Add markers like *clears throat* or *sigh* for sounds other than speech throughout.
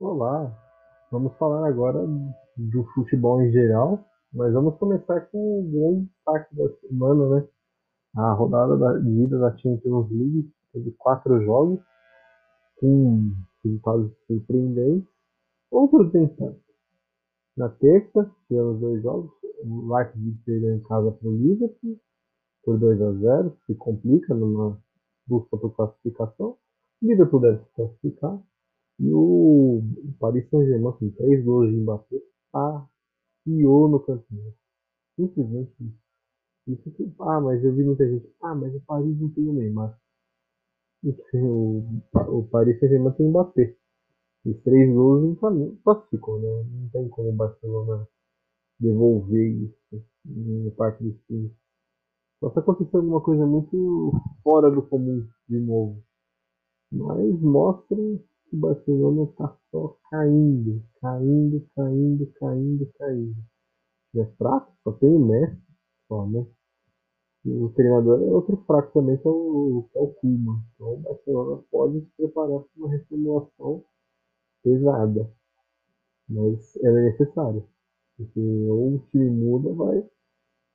Olá, vamos falar agora do futebol em geral, mas vamos começar com o grande destaque da semana, né? A rodada da, de ida da Champions League teve quatro jogos, com resultados surpreendentes, outros nem tanto. Na terça, tivemos dois jogos, o Leipzig perdeu em casa para o Liverpool, por 2 a 0 se complica numa busca por classificação. O Liverpool deve se classificar, e o Paris Saint-Germain, com três gols de Mbappé, passeou no campeonato. Simplesmente isso. Isso ah, mas eu vi muita gente, ah, mas o Paris não tem o Neymar. *laughs* O, o Paris Saint-Germain tem Mbappé. E três gols em caminho, classificou, né? Não tem como o Barcelona devolver isso no parte dos. Só se acontecer alguma coisa muito fora do comum de novo. Mas mostra o Barcelona está só caindo, caindo, caindo, caindo, caindo. É fraco, só tem o Messi, só, né? E o treinador é outro fraco também, que é o, que é o Kuma. Então o Barcelona pode se preparar para uma reformulação pesada. Mas ela é necessária. Porque ou o time muda, vai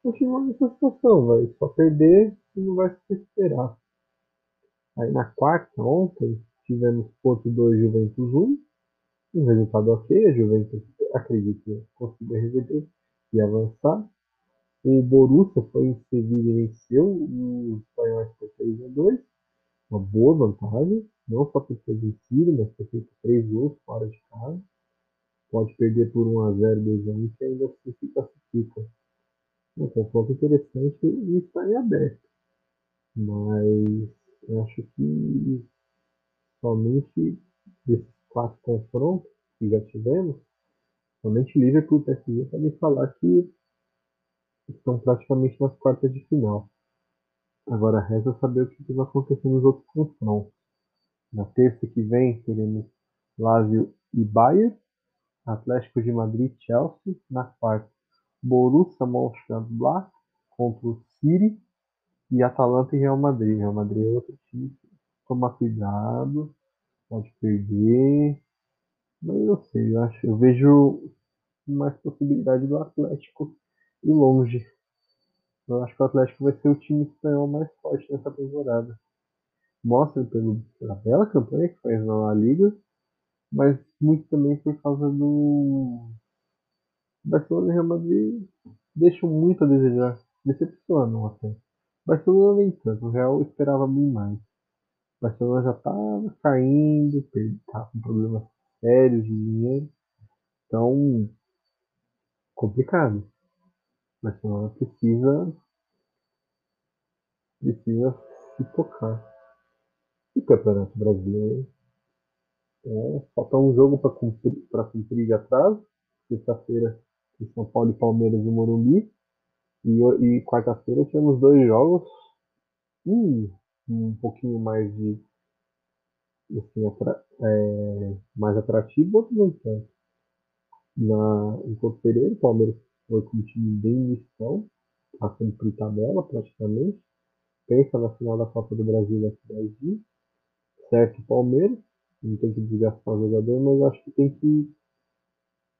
continuar nessa situação, vai só perder e não vai se esperar. Aí na quarta, ontem, tivemos Porto 2, Juventus 1. Um resultado ok, a Juventus acredito que conseguiu reverter e avançar. O Borussia foi em Sevilha e venceu o espanhóis por 3 a 2 Uma boa vantagem, não só por ter vencido, mas por ter feito 3 gols fora de casa. Pode perder por 1 a 0 2 a 1 que ainda se classifica. Um confronto interessante e está em aberto. Mas acho que somente desses quatro confrontos que já tivemos, somente Liverpool e PSG podem falar que estão praticamente nas quartas de final. Agora resta saber o que vai acontecer nos outros confrontos. Na terça que vem teremos Lazio e Bayern, Atlético de Madrid e Chelsea. Na quarta, Borussia Mönchengladbach contra o City e Atalanta e Real Madrid. Real Madrid é outro time tomar cuidado, pode perder. Mas eu sei, eu acho, eu vejo mais possibilidade do Atlético ir longe. Eu acho que o Atlético vai ser o time espanhol mais forte nessa temporada. Mostra pelo, pela bela campanha que faz na La Liga, mas muito também por causa do Barcelona e Real Madrid deixam muito a desejar. Decepcionam até. Barcelona nem tanto, o Real esperava bem mais. Barcelona já está caindo, está com problemas sérios de dinheiro. Então, complicado. Barcelona precisa precisa se tocar. E Campeonato Brasileiro é, falta um jogo para cumprir, cumprir de atraso. Sexta-feira, São Paulo e Palmeiras no Morumbi. E, e quarta-feira temos dois jogos. Hum, um pouquinho mais de assim, atra, é, mais atrativo, outro não tanto. Na, em Couto Pereira, o Palmeiras foi com um time bem missão, a cumprir tabela praticamente. Pensa na final da Copa do Brasil daqui a 10 dias. Certo, Palmeiras, não tem que desgastar o jogador, mas acho que tem que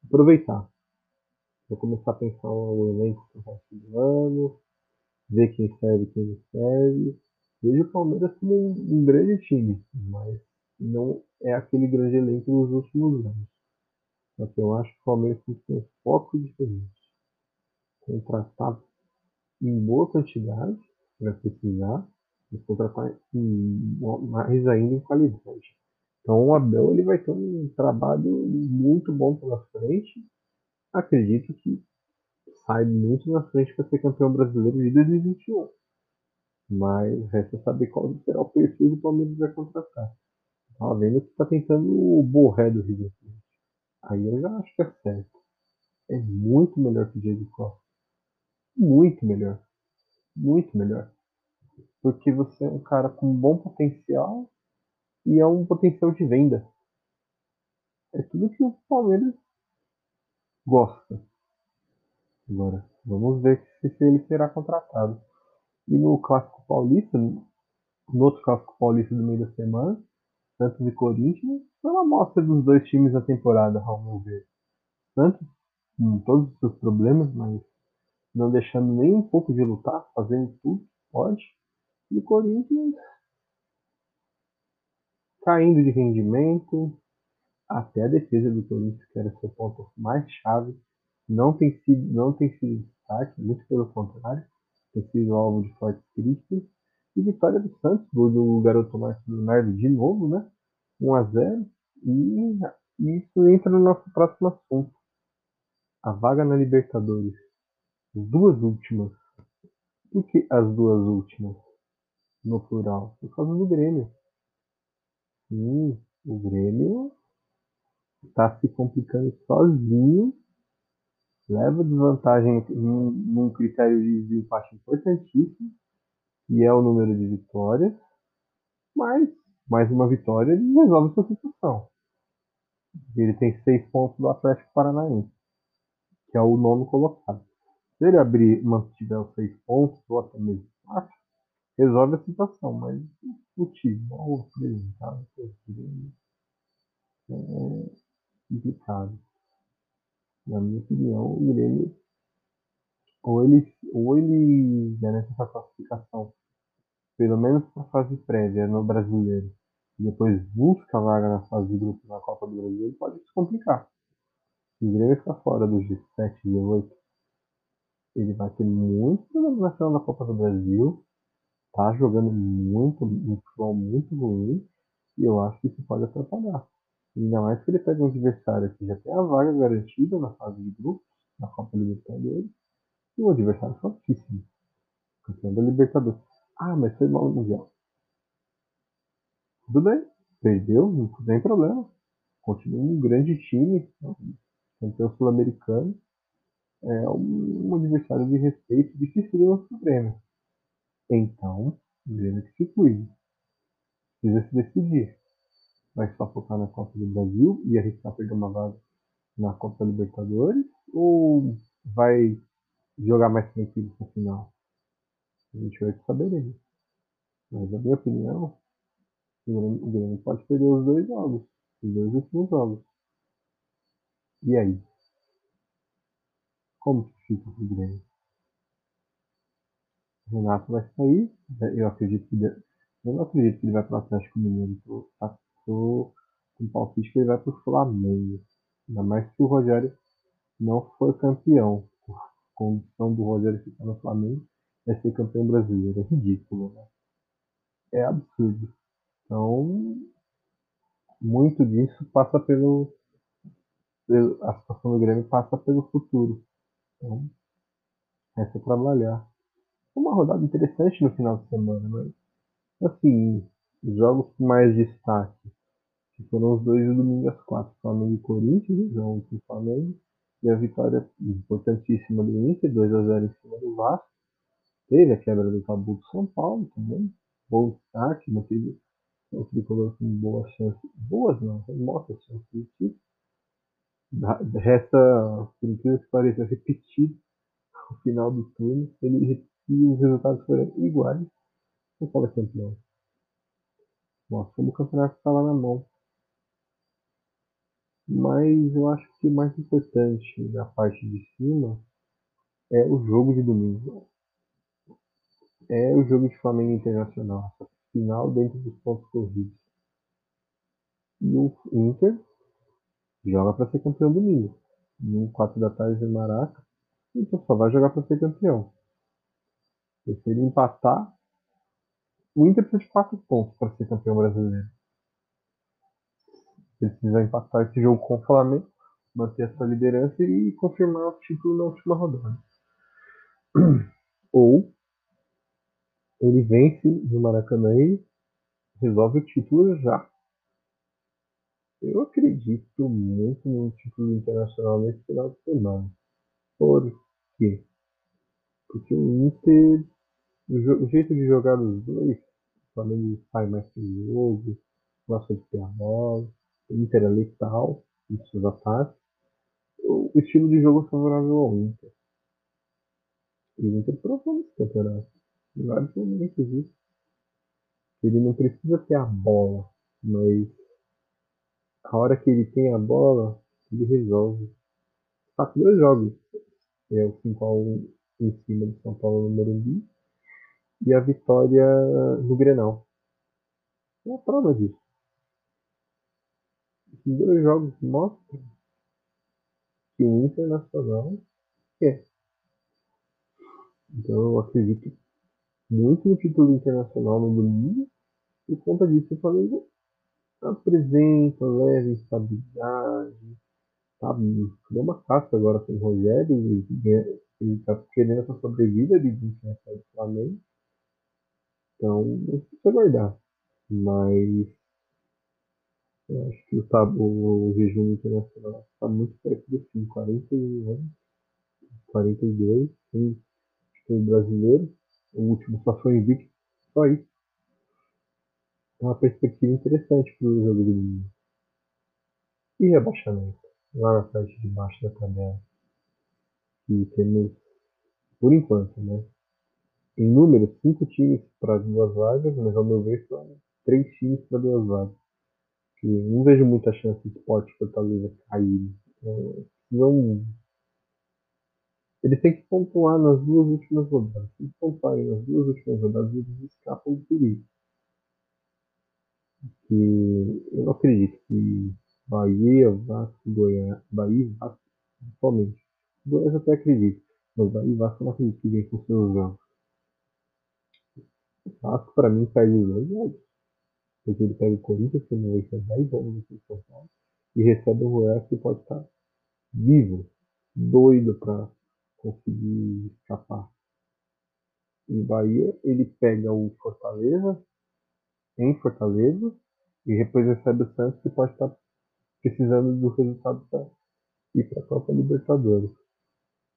aproveitar. Vou começar a pensar o elenco para o resto do ano, ver quem serve e quem não serve Vejo o Palmeiras como um, um grande time, mas não é aquele grande elenco nos últimos anos. Só que eu acho que o Palmeiras tem que ter um foco diferente. Contratar em boa quantidade, para precisar, e contratar em, mais ainda em qualidade. Então o Abel ele vai ter um trabalho muito bom pela frente. Acredito que sai muito na frente para ser campeão brasileiro de 2021. Mas resta saber qual será o perfil do Palmeiras vai contratar. Tava vendo que tá tentando o Borré do River Plate. Aí eu já acho que é certo. É muito melhor que o Diego Costa. Muito melhor. Muito melhor. Porque você é um cara com bom potencial e é um potencial de venda. É tudo que o Palmeiras gosta. Agora, vamos ver se ele será contratado. E no Clássico Paulista, no outro Clássico Paulista do meio da semana, Santos e Corinthians foi uma amostra dos dois times na temporada, ao meu ver. Santos, com todos os seus problemas, mas não deixando nem um pouco de lutar, fazendo tudo pode. E o Corinthians caindo de rendimento, até a defesa do Corinthians, que era seu ponto mais chave, não tem sido, não tem sido destaque, muito pelo contrário, tem sido alvo de fortes críticas. E vitória do Santos, gol do garoto Marcos Leonardo de novo, né? 1 a 0 e, e isso entra no nosso próximo assunto. A vaga na Libertadores. As duas últimas. Por que as duas últimas? No plural. Por causa do Grêmio. Sim, o Grêmio está se complicando sozinho. Leva desvantagem num, num critério de empate importantíssimo e é o número de vitórias, mas mais uma vitória ele resolve sua situação. Ele tem seis pontos do Atlético Paranaense, que é o nono colocado. Se ele abrir, mantiver os seis pontos, ou até mesmo quatro, resolve a situação, mas o futebol apresentado é complicado. Na minha opinião, o Grêmio ou ele, ou ele garante essa classificação, pelo menos para a fase prévia no brasileiro, e depois busca vaga na fase de grupo na Copa do Brasil, ele pode se complicar. Se o Grêmio ficar fora do G7 e G8, ele vai ter muito problema na final da Copa do Brasil, tá jogando muito, um futebol muito ruim, e eu acho que isso pode atrapalhar. Ainda mais que ele pega um adversário que já tem a vaga garantida na fase de grupos, na Copa Libertadores, e o adversário fortíssimo. Campeão da Libertadores. Ah, mas foi mal no Mundial. Tudo bem. Perdeu, não tem problema. Continua um grande time. Campeão sul-americano. É um adversário de respeito difícil para o Grêmio. Então, o Grêmio que se cuide. Precisa se decidir. Vai só focar na Copa do Brasil e arriscar perder uma vaga na Copa Libertadores? Ou vai jogar mais tranquilo no final. A gente vai saberemos. Mas na minha opinião, o Grêmio, pode perder os dois jogos. Os dois últimos jogos. E aí? Como que fica o Grêmio? Renato vai sair. Eu acredito que. Eu não acredito que ele vai para o Atlético Mineiro. Tô, tá, tô com palpite que ele vai para o Flamengo. Ainda mais se o Rogério não for campeão condição do Rogério ficar no Flamengo é ser campeão brasileiro. É ridículo, né? É absurdo. Então, muito disso passa pelo, pelo. A situação do Grêmio passa pelo futuro. Então, é só trabalhar. Uma rodada interessante no final de semana, mas assim, os jogos com mais destaque, que foram os dois do domingo às quatro, Flamengo e Corinthians, jogo com o Flamengo, e a vitória importantíssima do Inter, 2 a 0 em cima do Vasco. Teve a quebra do tabu do São Paulo também. Bom destaque, não teve o tricolor com boas chances. Boas não, mostra chances de título. Resta, por incrível que pareça, repetir *laughs* o final do turno. Ele, e os resultados foram iguais. O Paulo é campeão. Nossa, como o campeonato estava na mão. Mas eu acho que o mais importante da parte de cima é o jogo de domingo. É o jogo de Flamengo Internacional. Final dentro dos pontos corridos. E o Inter joga para ser campeão domingo. No 4 da tarde em Maraca. Então só vai jogar para ser campeão. Se ele empatar, o Inter precisa de 4 pontos para ser campeão brasileiro precisa empatar esse jogo com o Flamengo, manter a sua liderança e confirmar o título na última rodada. *clears throat* Ou ele vence no Maracanã e resolve o título já. Eu acredito muito no título internacional nesse final de semana. Por quê? Porque o Inter, o, jeito de jogar os dois, o Flamengo sai mais pro jogo, gosta de ter a bola, Inter é letal nos seus ataques. O estilo de jogo favorável ao Inter. E o Inter provou nesse campeonato. Em vários momentos isso. Ele não precisa ter a bola mas a hora que ele tem a bola, ele resolve. Tá com dois jogos. É o 5x1 em cima do São Paulo no Morumbi e a vitória no Grenal. É a prova disso. Dois jogos mostram que o Internacional quer. Então eu acredito muito no título internacional no domingo. Por conta disso o Flamengo apresenta, leva estabilidade, sabe? Deu uma casca agora com o Rogério, ele, está querendo essa sobrevida de desempenho do Flamengo. Então, não precisa guardar. Mas eu acho que o, tabu, o jejum internacional está muito perto do fim, 41 anos, 42, tem título brasileiro, o último só foi invicto, só isso. É uma perspectiva interessante para o jogo do domingo. E rebaixamento, lá na parte de baixo da tabela. E temos, por enquanto, né? Em número, cinco times para duas vagas, mas ao meu ver são três times para duas vagas. E não vejo muita chance de Sport Fortaleza cair. Então, não eles têm que pontuar nas duas últimas rodadas. Se eles pontuarem nas duas últimas rodadas, eles escapam do perigo. Que eu não acredito que Bahia, Vasco, Goiás, Bahia Vasco, principalmente. Goiás até acredito, mas Bahia e Vasco não acredito que venham com seus jogos. Vasco, para mim, jogos. Porque ele pega o Corinthians, que não vai 10 jogos aqui em São Paulo, e recebe o Goiás, que pode estar vivo, doido para conseguir escapar. Em Bahia, ele pega o Fortaleza, em Fortaleza, e depois recebe o Santos, que pode estar precisando do resultado para ir para a Copa Libertadores.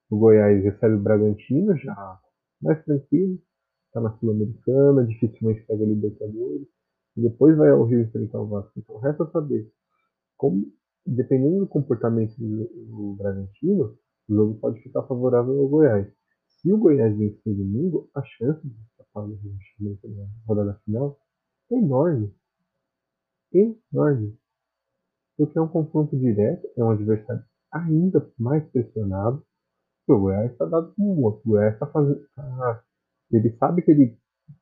O Goiás recebe o Bragantino, já mais tranquilo, está na Sul-Americana, dificilmente pega a Libertadores, e depois vai ao Rio enfrentar o Vasco. Então resta saber como, dependendo do comportamento do, do Bragantino, o jogo pode ficar favorável ao Goiás. Se o Goiás vencer domingo, a chance de escapar do rebaixamento na rodada final é enorme. Enorme. Porque é um confronto direto, é um adversário ainda mais pressionado. O Goiás está dado com um outro. O Goiás está fazendo. Tá, ele sabe que ele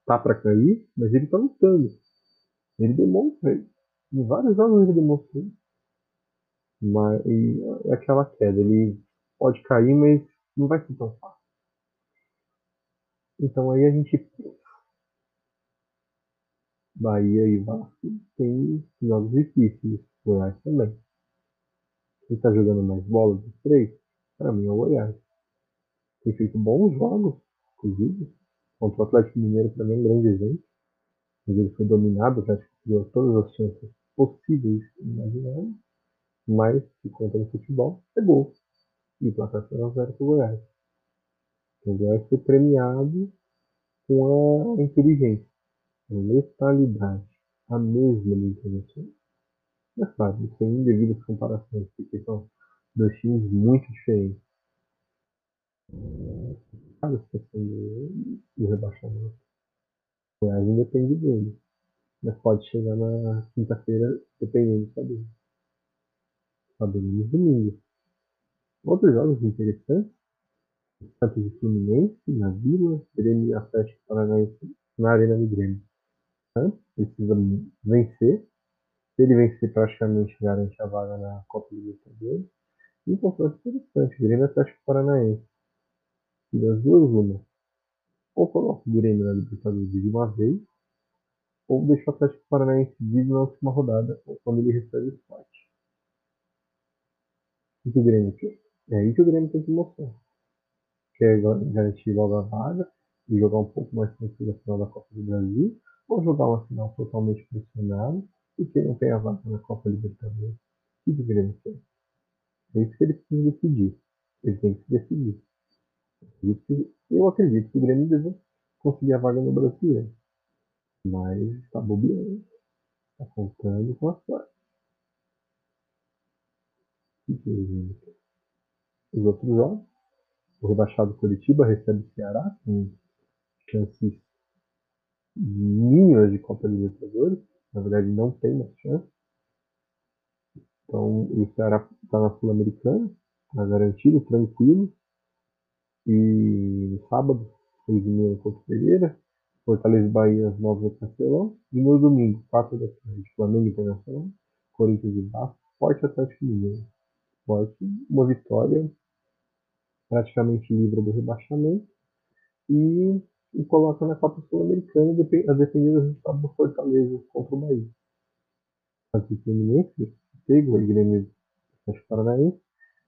tá para cair, mas ele está lutando. Ele demonstra. Em vários jogos ele demonstrou. Mas, e é aquela queda. Ele pode cair, mas não vai ser tão fácil. Então aí a gente Bahia e Vasco tem jogos difíceis, Goiás também. Quem está jogando mais bola dos três, para mim é o Goiás. Tem feito bons jogos, inclusive. Contra o Atlético Mineiro para mim é um grande exemplo. Mas ele foi dominado, Atlético deu todas as chances possíveis e imagináveis. Mas, se conta no futebol, é gol e o placar foi 1x0 para o Goiás. O Goiás foi premiado com a inteligência, a letalidade, a mesma Internacional. Mas claro, sem devidas comparações, porque são dois times muito diferentes. Situação do, do rebaixamento. Goiás depende dele. Mas pode chegar na quinta-feira, dependendo de saber. Saberemos domingo. Outros jogos interessantes, Santos e Fluminense, na Vila, Grêmio e Atlético Paranaense na Arena do Grêmio. Santos precisa vencer, se ele vencer praticamente garante a vaga na Copa Libertadores. E um confronto interessante, Grêmio e Atlético Paranaense. E das duas, uma. Ou coloca o Grêmio na Libertadores de uma vez, ou deixa o Atlético Paranaense vivo na última rodada, quando ele recebe o esporte. O que o Grêmio? É aí que o Grêmio tem que mostrar. Quer garantir logo a vaga e jogar um pouco mais tranquilo na final da Copa do Brasil, ou jogar uma final totalmente pressionada porque não tem a vaga na Copa Libertadores. O que o Grêmio quer? É isso que ele precisa decidir. Ele tem que se decidir. Eu acredito que o Grêmio deve conseguir a vaga no Brasileiro. Mas está bobeando. Está contando com a sorte. Os outros jogos. O rebaixado Curitiba recebe o Ceará com chances mínimas de Copa Libertadores. na verdade não tem mais chance. Então o Ceará está na Sul-Americana, está garantido, tranquilo. E sábado, 6 e contra o Pereira, Fortaleza e Bahia às 9 da Castelão. E no domingo, 4 da tarde, Flamengo Internacional, Corinthians e Vasco, Forte Atlético Mineiro. Forte, uma vitória praticamente livre do rebaixamento e, e coloca na Copa Sul-Americana a depender do resultado do Fortaleza contra o Bahia. Atlético Fluminense, pego Grêmio Atlético Paranaense,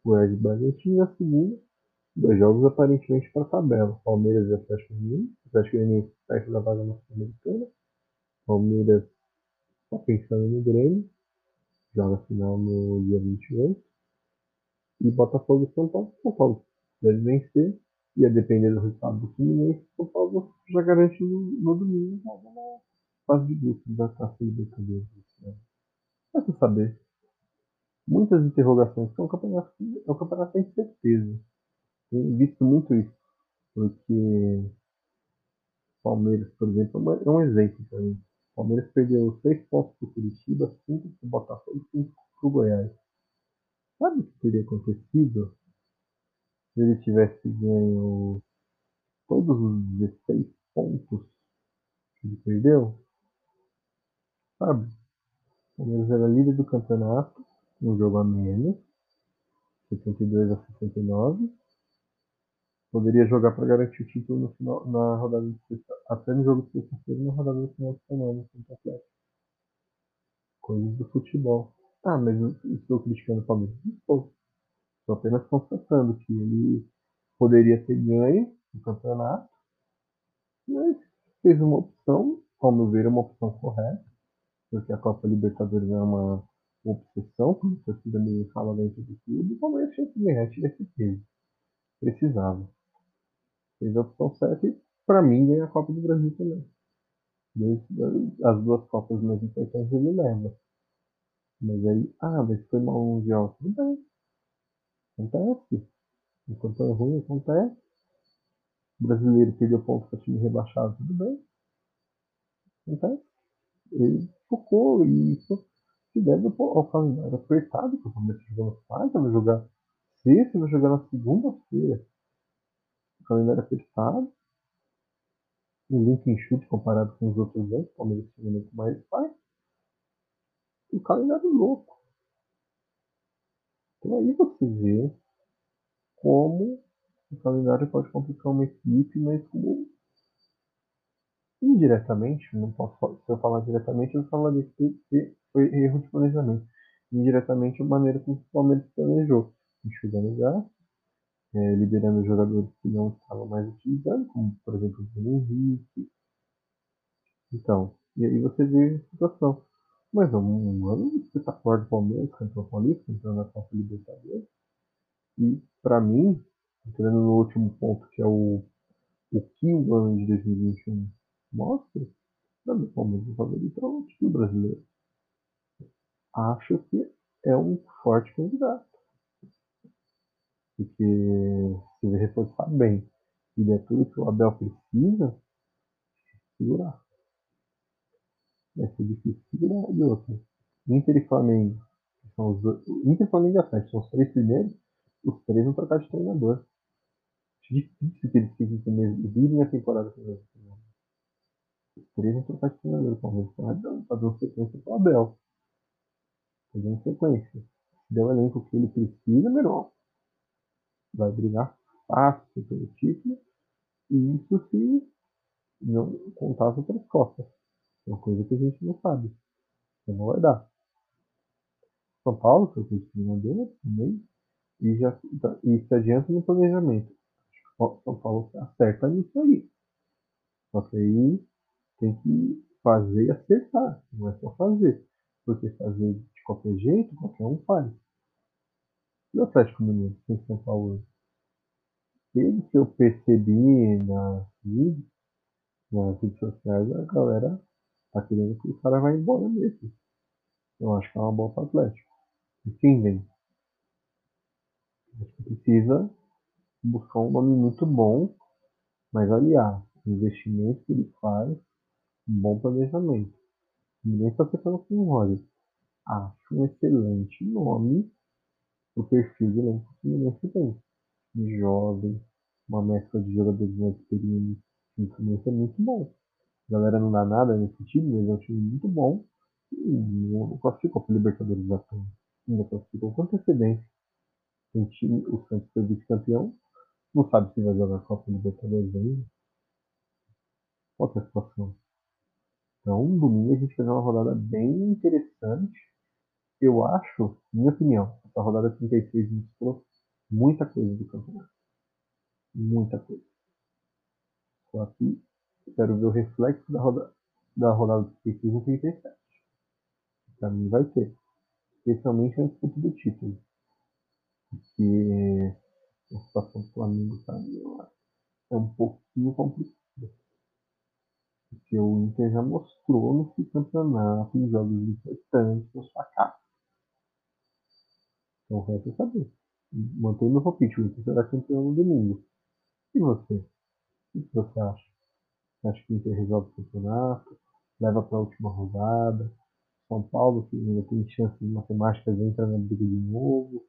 o Red Bragantino e a segunda, dois jogos aparentemente para tabela. Palmeiras e Atlético Mineiro, Atlético Mineiro perto da vaga na Sul-Americana, Palmeiras só pensando no Grêmio, joga final no dia 28, e Botafogo e São Paulo. São Paulo deve vencer, e a depender do resultado do Fluminense, São Paulo já garante no, no domingo uma fase de grupos da Taça Libertadores. Resta saber. Muitas interrogações, é um campeonato, é um campeonato sem certeza. Tenho visto muito isso, porque Palmeiras, por exemplo, é um exemplo para mim. Palmeiras perdeu 6 pontos para o Curitiba, 5 para o Botafogo e 5 para o Goiás. Sabe o que teria acontecido se ele tivesse ganho todos os 16 pontos que ele perdeu? Sabe? O Palmeiras era líder do campeonato, um jogo a menos, 72 a 69. Poderia jogar para garantir o título no final, na rodada de sexta, até no jogo de sexta-feira, na rodada do final de semana contra o Atlético. Coisas do futebol. Ah, mas eu estou criticando o Palmeiras. Estou. Estou apenas constatando que ele poderia ter ganho o campeonato, mas fez uma opção, ao meu ver, uma opção correta, porque a Copa Libertadores é uma obsessão, como a torcida me fala dentro do clube, o Palmeiras tinha que ganhar, tinha que ter. Precisava. Fez a opção certa e, para mim, ganha a Copa do Brasil também. As duas Copas mais importantes ele leva. Mas aí, ah, mas foi mal mundial. Tudo bem. Acontece. O campanha ruim acontece. O brasileiro perdeu ponto para time rebaixado, tudo bem. Acontece. Ele focou e isso se deve ao calendário apertado, que o Palmeiras tá jogando quarta, vai jogar sexta, vai jogar na segunda-feira. O calendário apertado. O link enxuto comparado com os outros anos, o Palmeiras tem muito mais faz um calendário louco. Então aí você vê como o calendário pode complicar uma equipe, mas como indiretamente, não posso, se eu falar diretamente, eu falaria que foi erro de planejamento. Indiretamente, a maneira como o Palmeiras planejou, enxugando gasto, é, liberando jogadores que não estavam mais utilizando, como por exemplo o Bruno Henrique. Então, e aí você vê a situação. Mas é um ano espetacular do Palmeiras, campeão paulista, campeão da Copa Libertadores. E, para mim, entrando no último ponto, que é o, o que o ano de 2021 mostra, para mim, o Palmeiras é favorito ao título brasileiro. Acho que é um forte candidato. Porque se ele reforçar bem e é tudo que o Abel precisa, segurar vai ser difícil segurar de outro. Inter e Flamengo, que são os dois, Inter, Flamengo e Atlético, são os três primeiros, os três vão trocar de treinador. Acho difícil que eles fiquem com o mesmo, virem a temporada com o mesmo treinador. Os três vão trocar de treinador, o Palmeiras está dando sequência para o Abel. Está dando sequência. Se der o elenco que ele precisa, melhor. Vai brigar fácil pelo título. E isso se não contar as outras copas. É uma coisa que a gente não sabe. Então não vai dar. São Paulo, que eu fui treinador também, e, já, e se adianta no planejamento. São Paulo acerta nisso aí. Só que aí tem que fazer e acertar. Não é só fazer. Porque fazer de qualquer jeito, qualquer um faz. E o Atlético Mineiro, tem São Paulo Pelo que eu percebi nas nas redes sociais, a galera tá querendo que o cara vá embora mesmo. Eu acho que é uma boa para o Atlético. Entendem? Acho que precisa buscar um nome muito bom, mas aliar o investimento que ele faz, um bom planejamento. Ninguém está pensando com o Roger. Acho um excelente nome o perfil de elenco que o Fluminense tem. De jovem, uma mescla de jogadores mais experientes. O Fluminense é muito bom. A galera não dá nada nesse time, mas é um time muito bom. E classificou para Libertadores da Turma. Ainda classificou com antecedência. Tem time, o Santos foi vice-campeão. Não sabe se vai jogar Copa Libertadores ainda. Outra situação. Então, domingo a gente vai uma rodada bem interessante. Eu acho, minha opinião, essa rodada 36 mostrou muita coisa do campeonato. Muita coisa. Só que quero ver o reflexo da, roda, da rodada 36 e 37. Pra mim vai ter. Especialmente na disputa do título. Porque a situação do Flamengo tá, é um pouquinho complicada. Porque o Inter já mostrou nesse campeonato, em jogos importantes, os fracassos. Então, é saber. Mantém meu palpite, o Inter será campeão no domingo. E você? O que você acha? Você acha que o Inter resolve o campeonato? Leva para a última rodada? São Paulo, que ainda tem chances matemáticas, entra na briga de novo.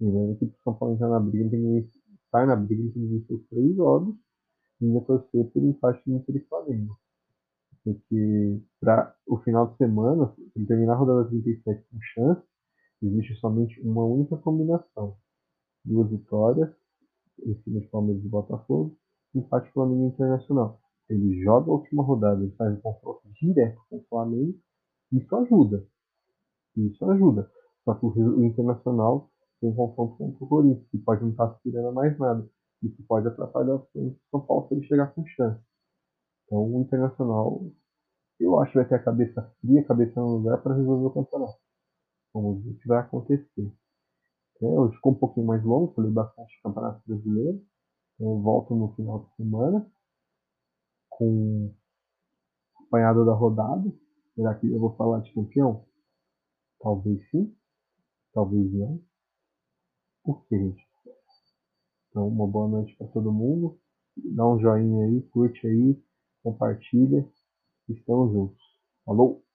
Lembrando que o São Paulo entrar na briga, tem que estar na briga, tem que vencer os três jogos e ainda torcer por empate no Inter e Flamengo. Porque para o final de semana, se terminar a rodada 37 com chance, existe somente uma única combinação. Duas vitórias em cima de Palmeiras e Botafogo, empate Flamengo Internacional. Ele joga a última rodada, ele faz um confronto direto com o Flamengo, isso ajuda. Isso ajuda. Só que o, Internacional tem um confronto contra o Corinthians, que pode não estar aspirando a mais nada. Isso pode atrapalhar o São Paulo se ele chegar com chance. Então o Internacional, eu acho que vai ter a cabeça fria, a cabeça no lugar para resolver o campeonato. Ver o que vai acontecer. É, hoje ficou um pouquinho mais longo, falei bastante do Campeonato Brasileiro. Eu volto no final de semana com apanhada da rodada. Será que eu vou falar de campeão? Talvez sim, talvez não. Por quê, gente? Então, uma boa noite para todo mundo. Dá um joinha aí, curte aí, compartilha. Estamos juntos. Falou!